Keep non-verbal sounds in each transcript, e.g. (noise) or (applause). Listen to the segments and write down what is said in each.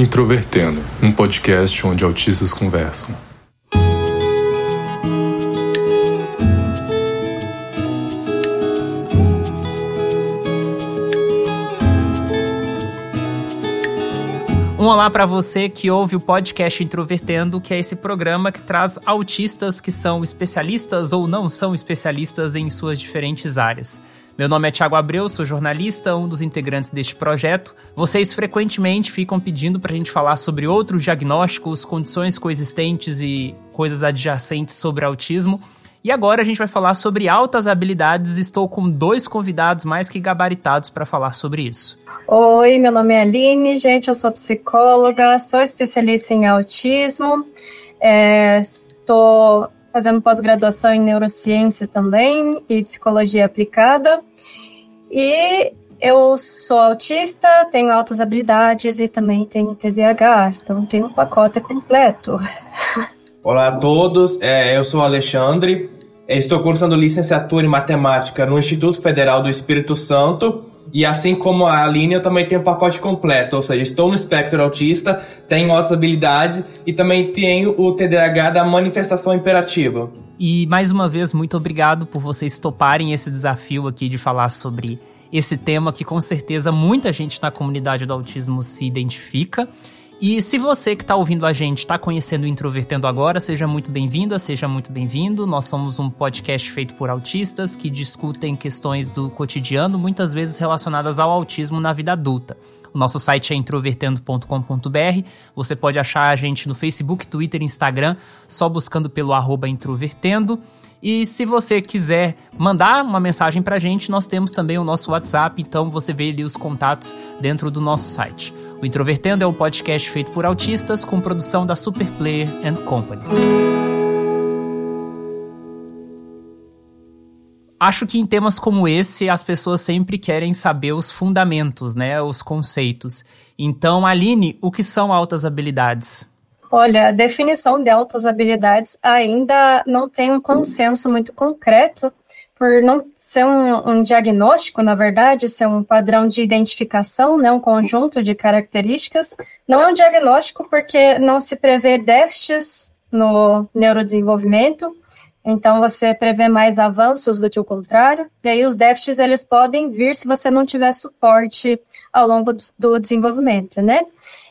Introvertendo, um podcast onde autistas conversam. Um olá para você que ouve o podcast Introvertendo, que é esse programa que traz autistas que são especialistas ou não são especialistas em suas diferentes áreas. Meu nome é Thiago Abreu, sou jornalista, um dos integrantes deste projeto. Vocês frequentemente ficam pedindo para a gente falar sobre outros diagnósticos, condições coexistentes e coisas adjacentes sobre autismo. E agora a gente vai falar sobre altas habilidades. Estou com dois convidados mais que gabaritados para falar sobre isso. Oi, meu nome é Aline, gente, eu sou psicóloga, sou especialista em autismo, estou é, fazendo pós-graduação em neurociência também e psicologia aplicada. E eu sou autista, tenho altas habilidades e também tenho TDAH, então tenho um pacote completo. Olá a todos, é, eu sou Alexandre, estou cursando licenciatura em matemática no Instituto Federal do Espírito Santo e assim como a Aline, eu também tenho um pacote completo, ou seja, estou no espectro autista, tenho outras habilidades e também tenho o TDAH da manifestação imperativa. E mais uma vez, muito obrigado por vocês toparem esse desafio aqui de falar sobre esse tema que com certeza muita gente na comunidade do autismo se identifica. E se você que está ouvindo a gente está conhecendo o Introvertendo agora, seja muito bem-vinda, seja muito bem-vindo. Nós somos um podcast feito por autistas que discutem questões do cotidiano, muitas vezes relacionadas ao autismo na vida adulta. O nosso site é introvertendo.com.br. Você pode achar a gente no Facebook, Twitter, Instagram, só buscando pelo arroba introvertendo. E se você quiser mandar uma mensagem pra gente, nós temos também o nosso WhatsApp, então você vê ali os contatos dentro do nosso site. O Introvertendo é um podcast feito por autistas com produção da Superplayer and Company. Acho que em temas como esse as pessoas sempre querem saber os fundamentos, né, os conceitos. Então, Aline, o que são altas habilidades? Olha, a definição de altas habilidades ainda não tem um consenso muito concreto, por não ser um, um, diagnóstico, na verdade, ser um padrão de identificação, né, um conjunto de características. Não é um diagnóstico porque não se prevê déficits no neurodesenvolvimento, então você prevê mais avanços do que o contrário. E aí os déficits eles podem vir se você não tiver suporte ao longo do desenvolvimento, né?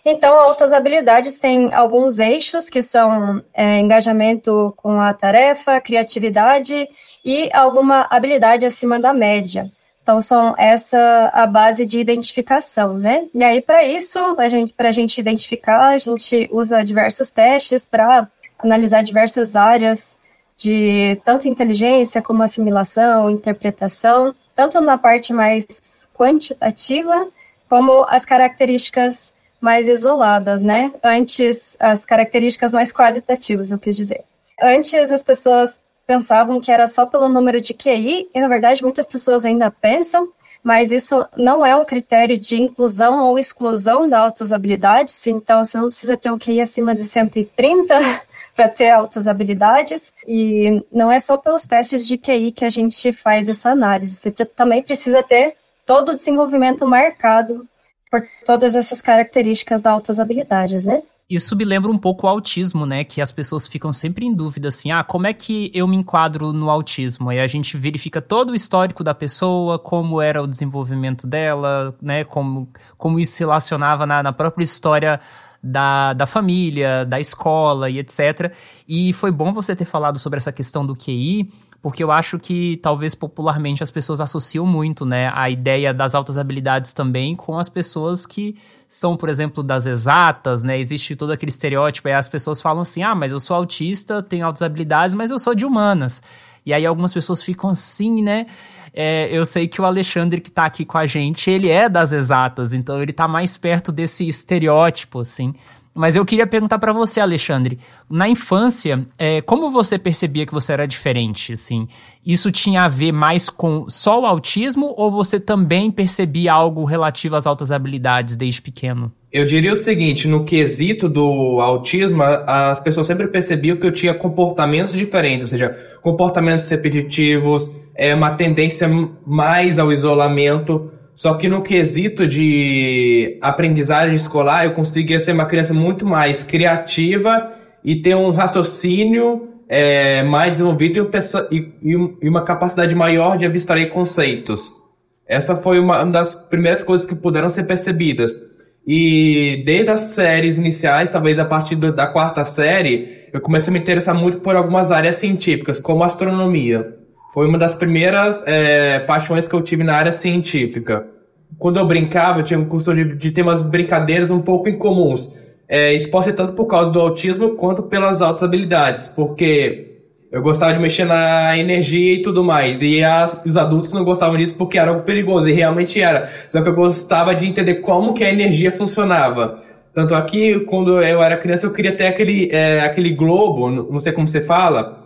Então, altas habilidades têm alguns eixos que são é, engajamento com a tarefa, criatividade e alguma habilidade acima da média. Então, são essa a base de identificação, né? E aí, para isso, a gente, para a gente identificar, a gente usa diversos testes para analisar diversas áreas de tanto inteligência como assimilação, interpretação, tanto na parte mais quantitativa como as características mais isoladas, né? Antes, as características mais qualitativas, eu quis dizer. Antes, as pessoas pensavam que era só pelo número de QI, e na verdade muitas pessoas ainda pensam, mas isso não é um critério de inclusão ou exclusão de altas habilidades, então você não precisa ter um QI acima de 130 para ter altas habilidades, e não é só pelos testes de QI que a gente faz essa análise, você também precisa ter todo o desenvolvimento marcado por todas essas características da altas habilidades, né? Isso me lembra um pouco o autismo, né? Que as pessoas ficam sempre em dúvida assim: ah, como é que eu me enquadro no autismo? Aí a gente verifica todo o histórico da pessoa, como era o desenvolvimento dela, né? Como, como isso se relacionava na, na própria história da, da família, da escola e etc. E foi bom você ter falado sobre essa questão do QI porque eu acho que talvez popularmente as pessoas associam muito, né, a ideia das altas habilidades também com as pessoas que são, por exemplo, das exatas, né? Existe todo aquele estereótipo, aí as pessoas falam assim: "Ah, mas eu sou autista, tenho altas habilidades, mas eu sou de humanas". E aí algumas pessoas ficam assim, né? É, eu sei que o Alexandre que está aqui com a gente, ele é das exatas, então ele está mais perto desse estereótipo, assim. Mas eu queria perguntar para você, Alexandre, na infância, é, como você percebia que você era diferente, assim? Isso tinha a ver mais com só o autismo ou você também percebia algo relativo às altas habilidades desde pequeno? Eu diria o seguinte, no quesito do autismo, as pessoas sempre percebiam que eu tinha comportamentos diferentes, ou seja, comportamentos repetitivos, é, uma tendência mais ao isolamento, Só que no quesito de aprendizagem escolar, eu conseguia ser uma criança muito mais criativa e ter um raciocínio é, mais desenvolvido e, uma capacidade maior de abstrair conceitos. Essa foi uma das primeiras coisas que puderam ser percebidas. E desde as séries iniciais, talvez a partir da quarta série, eu comecei a me interessar muito por algumas áreas científicas, como astronomia. Foi uma das primeiras é, paixões que eu tive na área científica. Quando eu brincava, eu tinha um costume de, de ter umas brincadeiras um pouco incomuns. É, isso pode ser tanto por causa do autismo quanto pelas altas habilidades, porque eu gostava de mexer na energia e tudo mais. E as, os adultos não gostavam disso porque era algo perigoso, e realmente era. Só que eu gostava de entender como que a energia funcionava. Tanto aqui, quando eu era criança, eu queria ter aquele, é, aquele globo, não sei como você fala,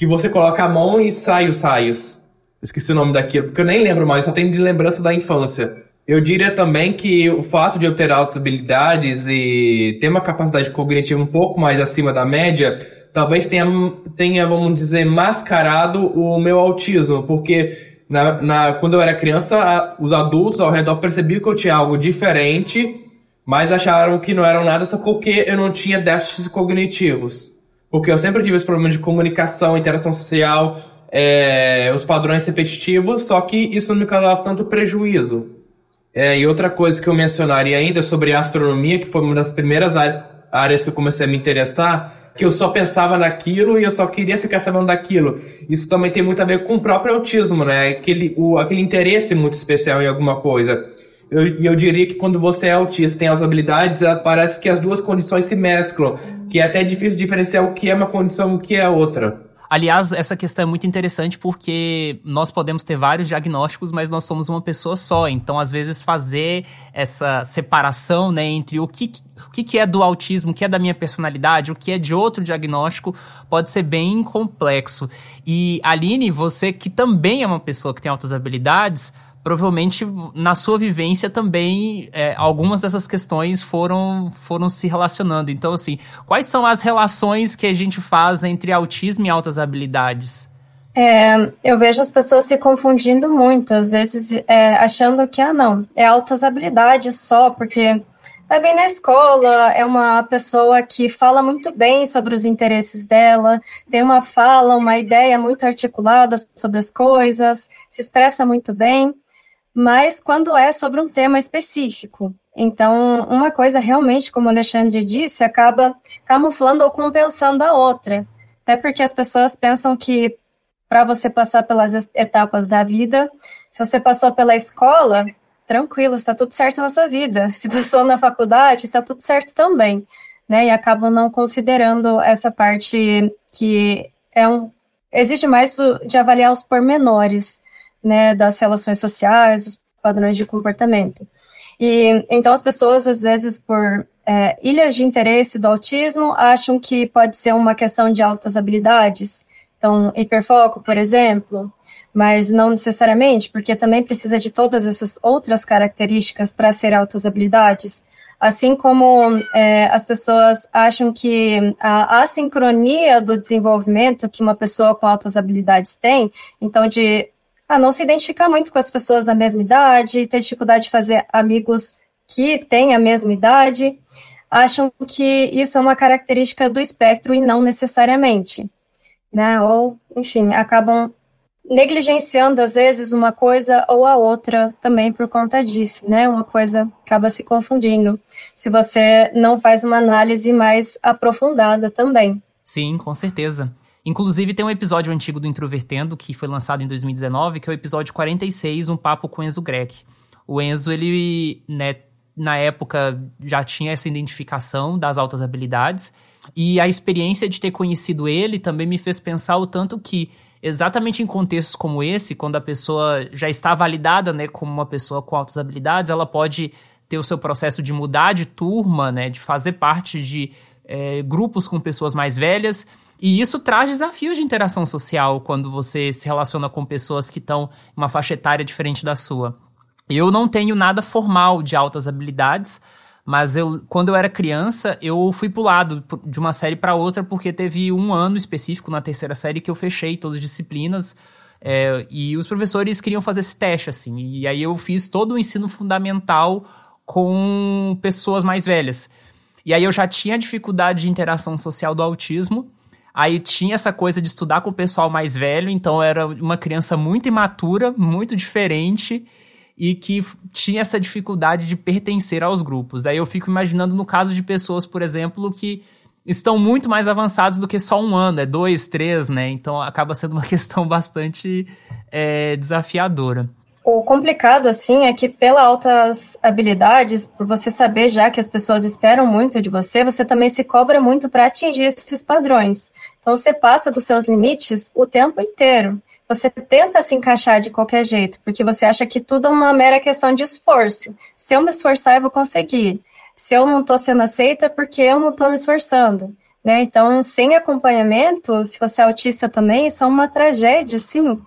que você coloca a mão e sai os raios. Esqueci o nome daquilo, porque eu nem lembro mais, só tenho de lembrança da infância. Eu diria também que o fato de eu ter altas habilidades e ter uma capacidade cognitiva um pouco mais acima da média, talvez tenha, tenha vamos dizer, mascarado o meu autismo, porque na, na, quando eu era criança, a, os adultos ao redor percebiam que eu tinha algo diferente, mas acharam que não eram nada só porque eu não tinha déficits cognitivos. Porque eu sempre tive esse problema de comunicação, interação social, é, os padrões repetitivos, só que isso não me causava tanto prejuízo. É, e outra coisa que eu mencionaria ainda sobre astronomia, que foi uma das primeiras áreas que eu comecei a me interessar, que eu só pensava naquilo e eu só queria ficar sabendo daquilo. Isso também tem muito a ver com o próprio autismo, né? Aquele, o, aquele interesse muito especial em alguma coisa. E eu, eu, diria que quando você é autista tem as habilidades, parece que as duas condições se mesclam, que é até difícil diferenciar o que é uma condição e o que é outra. Aliás, essa questão é muito interessante porque nós podemos ter vários diagnósticos, mas nós somos uma pessoa só. Então, às vezes, fazer essa separação né, entre o que, o que é do autismo, o que é da minha personalidade, o que é de outro diagnóstico, pode ser bem complexo. E, Aline, você que também é uma pessoa que tem altas habilidades, provavelmente na sua vivência também é, algumas dessas questões foram, foram se relacionando. Então, assim, quais são as relações que a gente faz entre autismo e altas habilidades? É, eu vejo as pessoas se confundindo muito, às vezes é, achando que, ah, não, é altas habilidades só, porque vai bem na escola, é uma pessoa que fala muito bem sobre os interesses dela, tem uma fala, uma ideia muito articulada sobre as coisas, se expressa muito bem mas quando é sobre um tema específico. Então, uma coisa realmente, como o Alexandre disse, acaba camuflando ou compensando a outra. Até porque as pessoas pensam que para você passar pelas etapas da vida, se você passou pela escola, tranquilo, está tudo certo na sua vida. Se passou na faculdade, está tudo certo também. Né? E acabam não considerando essa parte que é um. Existe mais de avaliar os pormenores né, das relações sociais, os padrões de comportamento. E então as pessoas, às vezes, por é, ilhas de interesse do autismo, acham que pode ser uma questão de altas habilidades. Então, hiperfoco, por exemplo, mas não necessariamente, porque também precisa de todas essas outras características para ser altas habilidades. Assim como é, as pessoas acham que a assincronia do desenvolvimento que uma pessoa com altas habilidades tem, então de a não se identificar muito com as pessoas da mesma idade, ter dificuldade de fazer amigos que têm a mesma idade, acham que isso é uma característica do espectro e não necessariamente, né? Ou, enfim, acabam negligenciando às vezes uma coisa ou a outra também por conta disso, né? Uma coisa acaba se confundindo se você não faz uma análise mais aprofundada também. Sim, com certeza. Inclusive, tem um episódio antigo do Introvertendo, que foi lançado em 2019, que é o episódio 46, Um Papo com Enzo Greck. O Enzo, ele, né, na época, já tinha essa identificação das altas habilidades, e a experiência de ter conhecido ele também me fez pensar o tanto que, exatamente em contextos como esse, quando a pessoa já está validada, né, como uma pessoa com altas habilidades, ela pode ter o seu processo de mudar de turma, né, de fazer parte de é, grupos com pessoas mais velhas, e isso traz desafios de interação social quando você se relaciona com pessoas que estão em uma faixa etária diferente da sua. Eu não tenho nada formal de altas habilidades, mas eu, quando eu era criança, eu fui pulado de uma série para outra porque teve um ano específico na terceira série que eu fechei todas as disciplinas É, e os professores queriam fazer esse teste, assim. E aí eu fiz todo o ensino fundamental com pessoas mais velhas. E aí eu já tinha dificuldade de interação social do autismo. Aí tinha essa coisa de estudar com o pessoal mais velho, então era uma criança muito imatura, muito diferente e que tinha essa dificuldade de pertencer aos grupos. Aí eu fico imaginando no caso de pessoas, por exemplo, que estão muito mais avançados do que só um ano, é dois, três, né? Então acaba sendo uma (laughs) questão bastante é, desafiadora. O complicado, assim, é que pela altas habilidades, por você saber já que as pessoas esperam muito de você, você também se cobra muito para atingir esses padrões. Então você passa dos seus limites o tempo inteiro. Você tenta se encaixar de qualquer jeito, porque você acha que tudo é uma mera questão de esforço. Se eu me esforçar, eu vou conseguir se eu não estou sendo aceita, é porque eu não estou me esforçando. Né? Então, sem acompanhamento, se você é autista também, isso é uma tragédia, assim,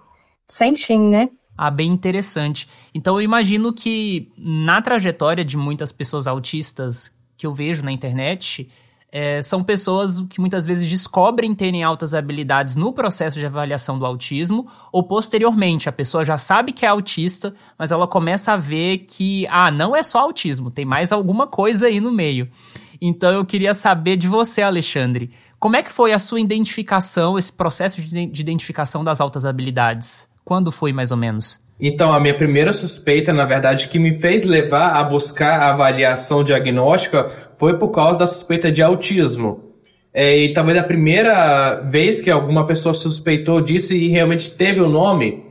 sem fim, né? Ah, bem interessante. Então, eu imagino que na trajetória de muitas pessoas autistas que eu vejo na internet, é, são pessoas que muitas vezes descobrem terem altas habilidades no processo de avaliação do autismo, ou posteriormente, a pessoa já sabe que é autista, mas ela começa a ver que, ah, não é só autismo, tem mais alguma coisa aí no meio. Então eu queria saber de você, Alexandre, como é que foi a sua identificação, esse processo de, de identificação das altas habilidades? Quando foi mais ou menos? Então, a minha primeira suspeita, na verdade, que me fez levar a buscar a avaliação diagnóstica foi por causa da suspeita de autismo. É, e talvez a primeira vez que alguma pessoa suspeitou disso e realmente teve o nome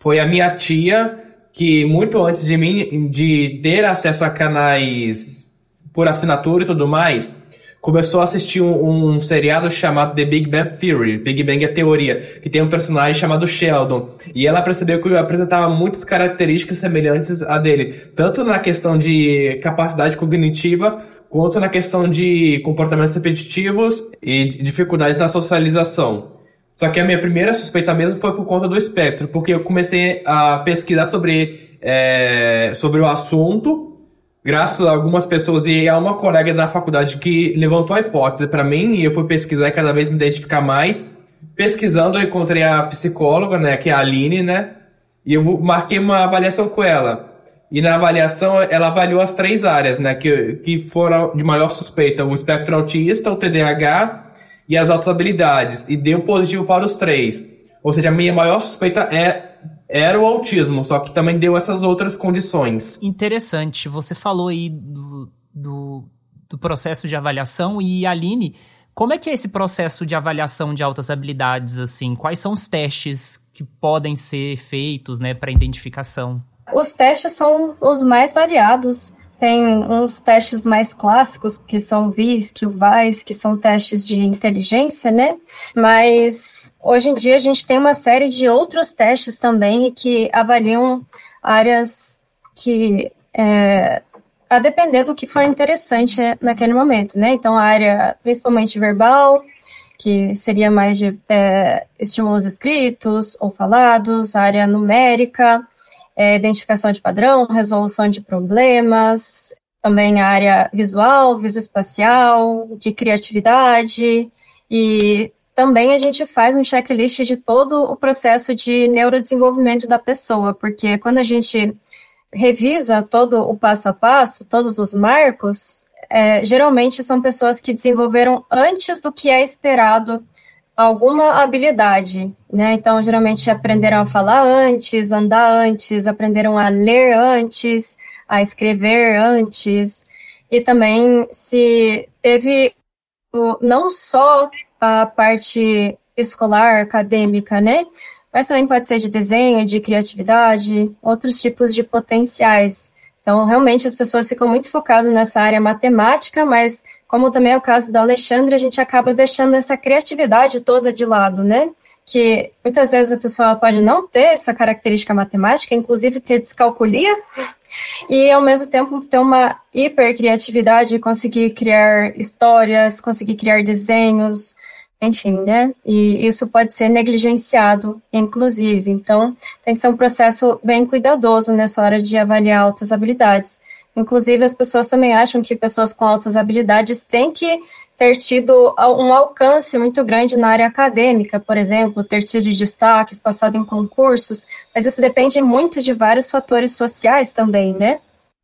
foi a minha tia, que muito antes de mim, de ter acesso a canais por assinatura e tudo mais, começou a assistir um, um, seriado chamado The Big Bang Theory, Big Bang é teoria, que tem um personagem chamado Sheldon, e ela percebeu que apresentava muitas características semelhantes a dele, tanto na questão de capacidade cognitiva, quanto na questão de comportamentos repetitivos e dificuldades na socialização. Só que a minha primeira suspeita mesmo foi por conta do espectro, porque eu comecei a pesquisar sobre, é, sobre o assunto graças a algumas pessoas e a uma colega da faculdade que levantou a hipótese para mim e eu fui pesquisar e cada vez me identificar mais. Pesquisando, eu encontrei a psicóloga, né, que é a Aline, né, e eu marquei uma avaliação com ela. E na avaliação, ela avaliou as três áreas, né, que, que foram de maior suspeita: o espectro autista, o TDAH e as altas habilidades. E deu positivo para os três. Ou seja, a minha maior suspeita é era o autismo, só que também deu essas outras condições. Interessante. Você falou aí do, do, do processo de avaliação e Aline, como é que é esse processo de avaliação de altas habilidades assim? Quais são os testes que podem ser feitos, né, para identificação? Os testes são os mais variados. Tem uns testes mais clássicos, que são o VISC, o VAIS, que são testes de inteligência, né? Mas hoje em dia a gente tem uma série de outros testes também que avaliam áreas que, é, a depender do que for interessante naquele momento, né? Então, a área principalmente verbal, que seria mais de é, estímulos escritos ou falados, a área numérica, é, identificação de padrão, resolução de problemas, também a área visual, visoespacial, de criatividade. E também a gente faz um checklist de todo o processo de neurodesenvolvimento da pessoa, porque quando a gente revisa todo o passo a passo, todos os marcos, é, geralmente são pessoas que desenvolveram antes do que é esperado alguma habilidade, né? Então, geralmente aprenderam a falar antes, andar antes, aprenderam a ler antes, a escrever antes, e também se teve não só a parte escolar, acadêmica, né? Mas também pode ser de desenho, de criatividade, outros tipos de potenciais. Então, realmente, as pessoas ficam muito focadas nessa área matemática, mas, como também é o caso da Alexandre, a gente acaba deixando essa criatividade toda de lado, né? Que muitas vezes a pessoa pode não ter essa característica matemática, inclusive ter descalculia, e ao mesmo tempo ter uma hipercriatividade, conseguir criar histórias, conseguir criar desenhos, né? E isso pode ser negligenciado, inclusive. Então, tem que ser um processo bem cuidadoso nessa hora de avaliar altas habilidades. Inclusive, as pessoas também acham que pessoas com altas habilidades têm que ter tido um alcance muito grande na área acadêmica, por exemplo, ter tido destaques, passado em concursos, mas isso depende muito de vários fatores sociais também, né?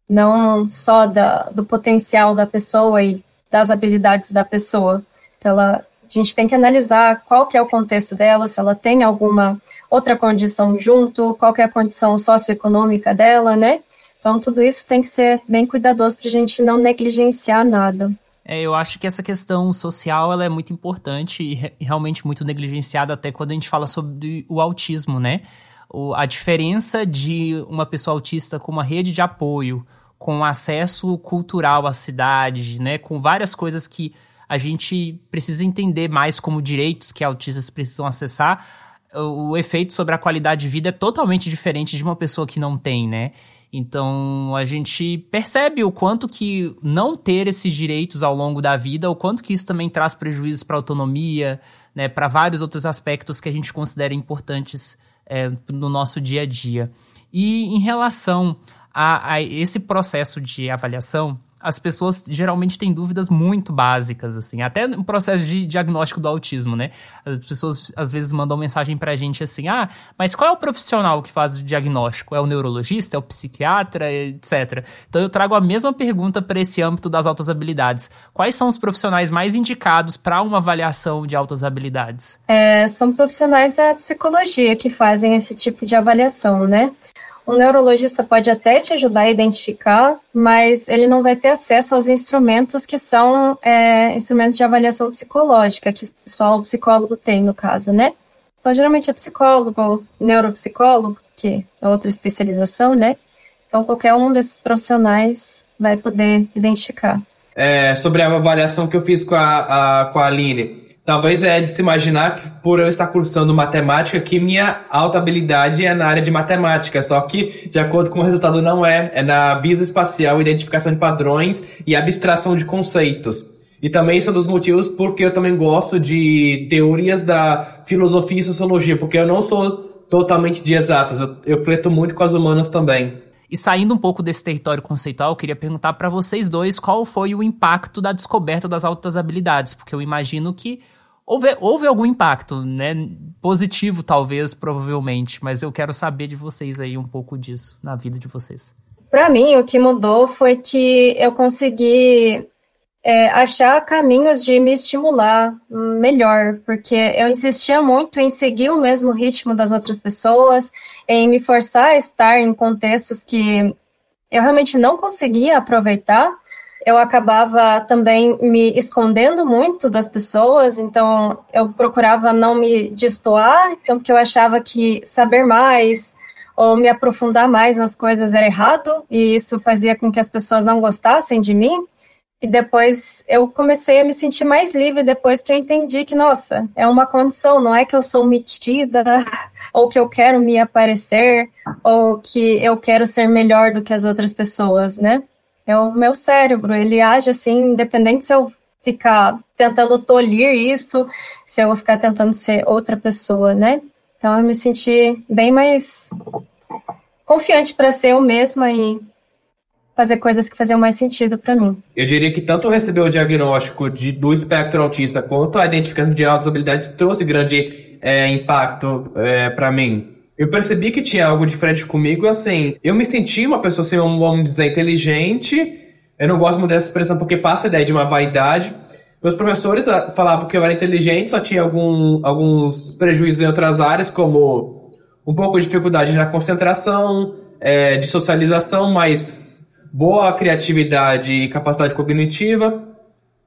Não só da, do potencial da pessoa e das habilidades da pessoa. Ela a gente tem que analisar qual que é o contexto dela, se ela tem alguma outra condição junto, qual que é a condição socioeconômica dela, né? Então, tudo isso tem que ser bem cuidadoso para a gente não negligenciar nada. É, eu acho que essa questão social ela é muito importante e, re realmente muito negligenciada até quando a gente fala sobre o autismo, né? O, a diferença de uma pessoa autista com uma rede de apoio, com acesso cultural à cidade, né? Com várias coisas que a gente precisa entender mais como direitos que autistas precisam acessar. O, o efeito sobre a qualidade de vida é totalmente diferente de uma pessoa que não tem, né? Então a gente percebe o quanto que não ter esses direitos ao longo da vida, o quanto que isso também traz prejuízos para a autonomia, né, para vários outros aspectos que a gente considera importantes é, no nosso dia a dia. E em relação a, a esse processo de avaliação, as pessoas geralmente têm dúvidas muito básicas, assim, até no processo de diagnóstico do autismo, né? As pessoas às vezes mandam mensagem pra gente assim: ah, mas qual é o profissional que faz o diagnóstico? É o neurologista? É o psiquiatra? Etc. Então eu trago a mesma pergunta para esse âmbito das altas habilidades. Quais são os profissionais mais indicados para uma avaliação de altas habilidades? É, são profissionais da psicologia que fazem esse tipo de avaliação, né? O neurologista pode até te ajudar a identificar, mas ele não vai ter acesso aos instrumentos que são é, instrumentos de avaliação psicológica, que só o psicólogo tem, no caso, né? Então, geralmente é psicólogo, neuropsicólogo, que é outra especialização, né? Então, qualquer um desses profissionais vai poder identificar. É, sobre a avaliação que eu fiz com a, a, com a Aline, Talvez é de se imaginar que por eu estar cursando matemática, que minha alta habilidade é na área de matemática, só que, de acordo com o resultado, não é. É na bisoespacial, identificação de padrões e abstração de conceitos. E também isso é um dos motivos porque eu também gosto de teorias da filosofia e sociologia, porque eu não sou totalmente de exatas, eu, eu fleto muito com as humanas também. E saindo um pouco desse território conceitual, eu queria perguntar para vocês dois qual foi o impacto da descoberta das altas habilidades, porque eu imagino que houve, houve algum impacto, né? Positivo, talvez, provavelmente, mas eu quero saber de vocês aí um pouco disso na vida de vocês. Para mim, o que mudou foi que eu consegui é, achar caminhos de me estimular melhor, porque eu insistia muito em seguir o mesmo ritmo das outras pessoas, em me forçar a estar em contextos que eu realmente não conseguia aproveitar. Eu acabava também me escondendo muito das pessoas, então eu procurava não me destoar, então porque eu achava que saber mais ou me aprofundar mais nas coisas era errado, e isso fazia com que as pessoas não gostassem de mim. E depois eu comecei a me sentir mais livre depois que eu entendi que, nossa, é uma condição, não é que eu sou metida, (laughs) ou que eu quero me aparecer, ou que eu quero ser melhor do que as outras pessoas, né? É o meu cérebro, ele age assim, independente se eu ficar tentando tolir isso, se eu ficar tentando ser outra pessoa, né? Então eu me senti bem mais confiante para ser eu mesma e fazer coisas que faziam mais sentido para mim. Eu diria que tanto receber o diagnóstico de, do espectro autista quanto a identificação de altas habilidades trouxe grande é, impacto é, para mim. Eu percebi que tinha algo diferente comigo, assim, eu me senti uma pessoa, assim, vamos dizer, inteligente, eu não gosto muito dessa expressão porque passa a ideia de uma vaidade, meus professores ah, falavam que eu era inteligente, só tinha algum, alguns prejuízos em outras áreas, como um pouco de dificuldade na concentração, é, de socialização, mas boa criatividade e capacidade cognitiva.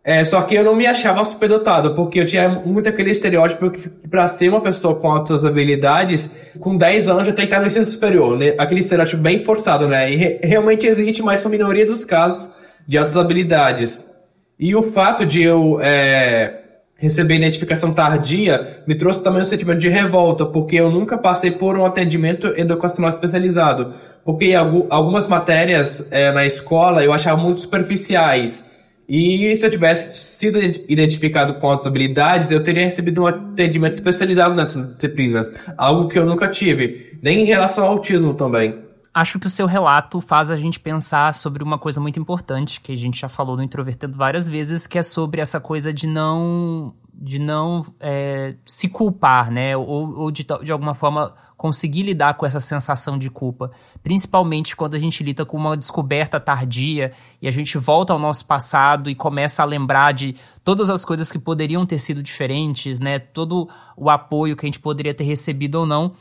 É, só que eu não me achava superdotado, porque eu tinha muito aquele estereótipo que para ser uma pessoa com altas habilidades, com 10 anos já tem que estar no ensino superior, né? Aquele estereótipo bem forçado, né? E re realmente existe, mas são minoria dos casos de altas habilidades. E o fato de eu é, receber identificação tardia me trouxe também um sentimento de revolta, porque eu nunca passei por um atendimento educacional especializado. Porque algumas matérias é, na escola eu achava muito superficiais. E se eu tivesse sido identificado com outras habilidades, eu teria recebido um atendimento especializado nessas disciplinas, algo que eu nunca tive, nem em relação ao autismo também. Acho que o seu relato faz a gente pensar sobre uma coisa muito importante que a gente já falou no Introvertendo várias vezes, que é sobre essa coisa de não de não é, se culpar, né? Ou, ou de, de alguma forma conseguir lidar com essa sensação de culpa, principalmente quando a gente lida com uma descoberta tardia e a gente volta ao nosso passado e começa a lembrar de todas as coisas que poderiam ter sido diferentes, né? Todo o apoio que a gente poderia ter recebido ou não.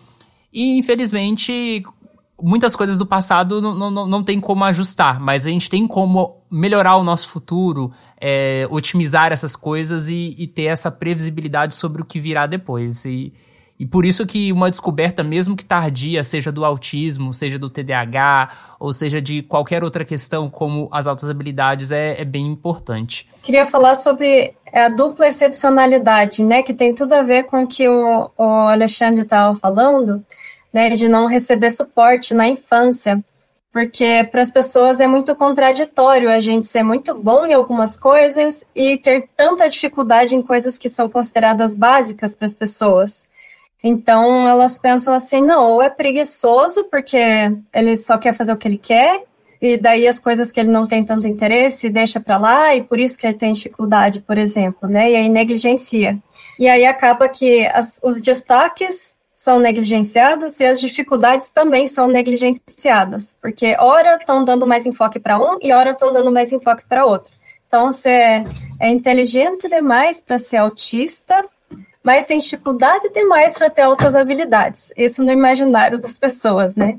E infelizmente, muitas coisas do passado não, não, não tem como ajustar, mas a gente tem como melhorar o nosso futuro, é, otimizar essas coisas e, e, ter essa previsibilidade sobre o que virá depois. E, e por isso que uma descoberta, mesmo que tardia, seja do autismo, seja do TDAH, ou seja de qualquer outra questão como as altas habilidades, é, é bem importante. Queria falar sobre a dupla excepcionalidade, né, que tem tudo a ver com o que o, o Alexandre estava falando, né, de não receber suporte na infância porque para as pessoas é muito contraditório a gente ser muito bom em algumas coisas e ter tanta dificuldade em coisas que são consideradas básicas para as pessoas. Então elas pensam assim, não, ou é preguiçoso porque ele só quer fazer o que ele quer, e daí as coisas que ele não tem tanto interesse deixa para lá, e por isso que ele tem dificuldade, por exemplo, né? E aí negligencia. E aí acaba que as, os destaques são negligenciados e as dificuldades também são negligenciadas, porque ora estão dando mais enfoque para um e ora estão dando mais enfoque para outro. Então, você é inteligente demais para ser autista, mas tem dificuldade demais para ter outras habilidades. Isso no imaginário das pessoas, né?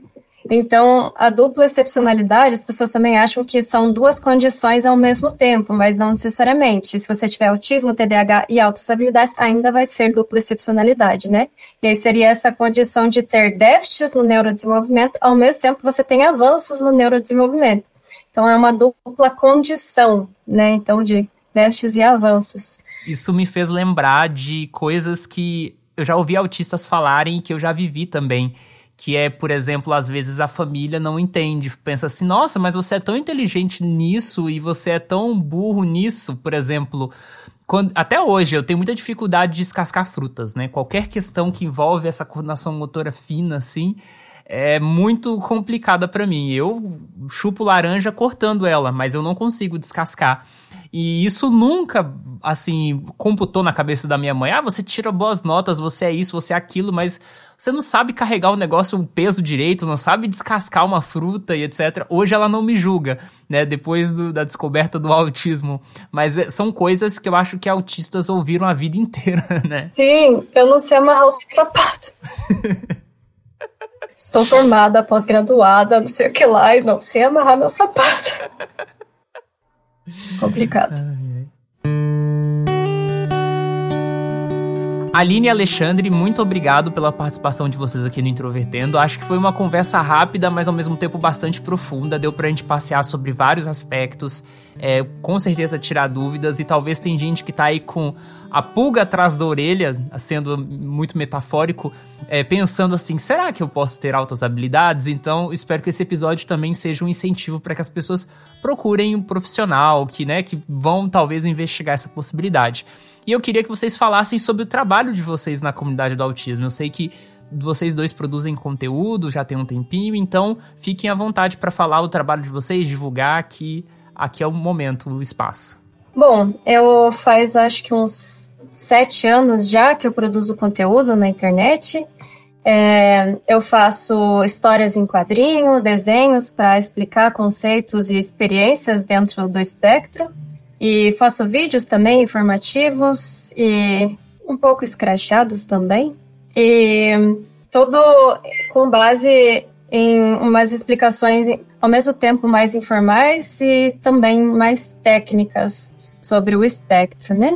Então, a dupla excepcionalidade, as pessoas também acham que são duas condições ao mesmo tempo, mas não necessariamente. Se você tiver autismo, TDAH e altas habilidades, ainda vai ser dupla excepcionalidade, né? E aí seria essa condição de ter déficits no neurodesenvolvimento, ao mesmo tempo que você tem avanços no neurodesenvolvimento. Então, é uma dupla condição, né? Então, de déficits e avanços. Isso me fez lembrar de coisas que eu já ouvi autistas falarem e que eu já vivi também. Que é, por exemplo, às vezes a família não entende, pensa assim: nossa, mas você é tão inteligente nisso e você é tão burro nisso. Por exemplo, quando, até hoje eu tenho muita dificuldade de descascar frutas, né? Qualquer questão que envolve essa coordenação motora fina, assim, é muito complicada para mim. Eu chupo laranja cortando ela, mas eu não consigo descascar. E isso nunca, assim, computou na cabeça da minha mãe. Ah, você tira boas notas, você é isso, você é aquilo, mas você não sabe carregar o negócio, o peso direito, não sabe descascar uma fruta e etc. Hoje ela não me julga, né, depois do, da descoberta do autismo. Mas é, são coisas que eu acho que autistas ouviram a vida (laughs) inteira, né? Sim, eu não sei amarrar o sapato. (laughs) Estou formada, pós-graduada, não sei o que lá, e não sei amarrar meu sapato. (laughs) Complicado. Aline e Alexandre, muito obrigado pela participação de vocês aqui no Introvertendo. Acho que foi uma conversa rápida, mas ao mesmo tempo bastante profunda. Deu pra gente passear sobre vários aspectos, é, com certeza tirar dúvidas, e talvez tem gente que tá aí com a pulga atrás da orelha, sendo muito metafórico, é, pensando assim: será que eu posso ter altas habilidades? Então, espero que esse episódio também seja um incentivo para que as pessoas procurem um profissional, que, né, que vão talvez investigar essa possibilidade. E eu queria que vocês falassem sobre o trabalho de vocês na comunidade do autismo. Eu sei que vocês dois produzem conteúdo já tem um tempinho, então fiquem à vontade para falar o trabalho de vocês, divulgar que aqui é o momento, o espaço. Bom, eu faz acho que uns sete anos já que eu produzo conteúdo na internet. É, eu faço histórias em quadrinho, desenhos para explicar conceitos e experiências dentro do espectro. E faço vídeos também informativos e um pouco escrachados também. E tudo com base em umas explicações ao mesmo tempo mais informais e também mais técnicas sobre o espectro, né?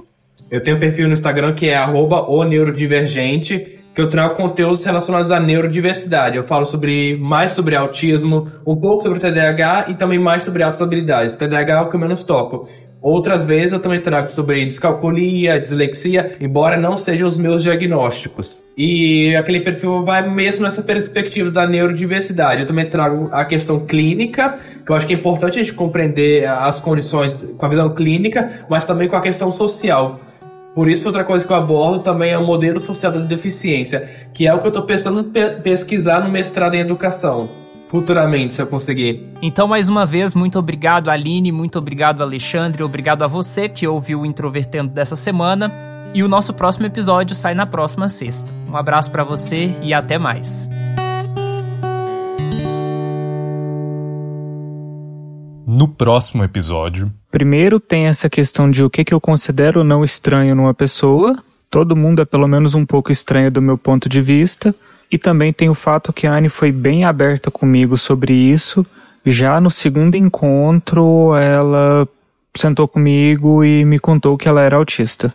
Eu tenho um perfil no Instagram que é arroba o neurodivergente, que eu trago conteúdos relacionados à neurodiversidade. Eu falo sobre mais sobre autismo, um pouco sobre TDAH e também mais sobre altas habilidades. TDAH é o que eu menos toco. Outras vezes eu também trago sobre descalculia, dislexia, embora não sejam os meus diagnósticos. E aquele perfil vai mesmo nessa perspectiva da neurodiversidade. Eu também trago a questão clínica, que eu acho que é importante a gente compreender as condições com a visão clínica, mas também com a questão social. Por isso, outra coisa que eu abordo também é o modelo social da deficiência, que é o que eu estou pensando pesquisar no mestrado em educação futuramente, se eu conseguir. Então, mais uma vez, muito obrigado, Aline, muito obrigado, Alexandre, obrigado a você que ouviu o Introvertendo dessa semana. E o nosso próximo episódio sai na próxima sexta. Um abraço para você e até mais. No próximo episódio. Primeiro tem essa questão de o que, que eu considero não estranho numa pessoa. Todo mundo é pelo menos um pouco estranho do meu ponto de vista. E também tem o fato que a Anne foi bem aberta comigo sobre isso. Já no segundo encontro, ela sentou comigo e me contou que ela era autista.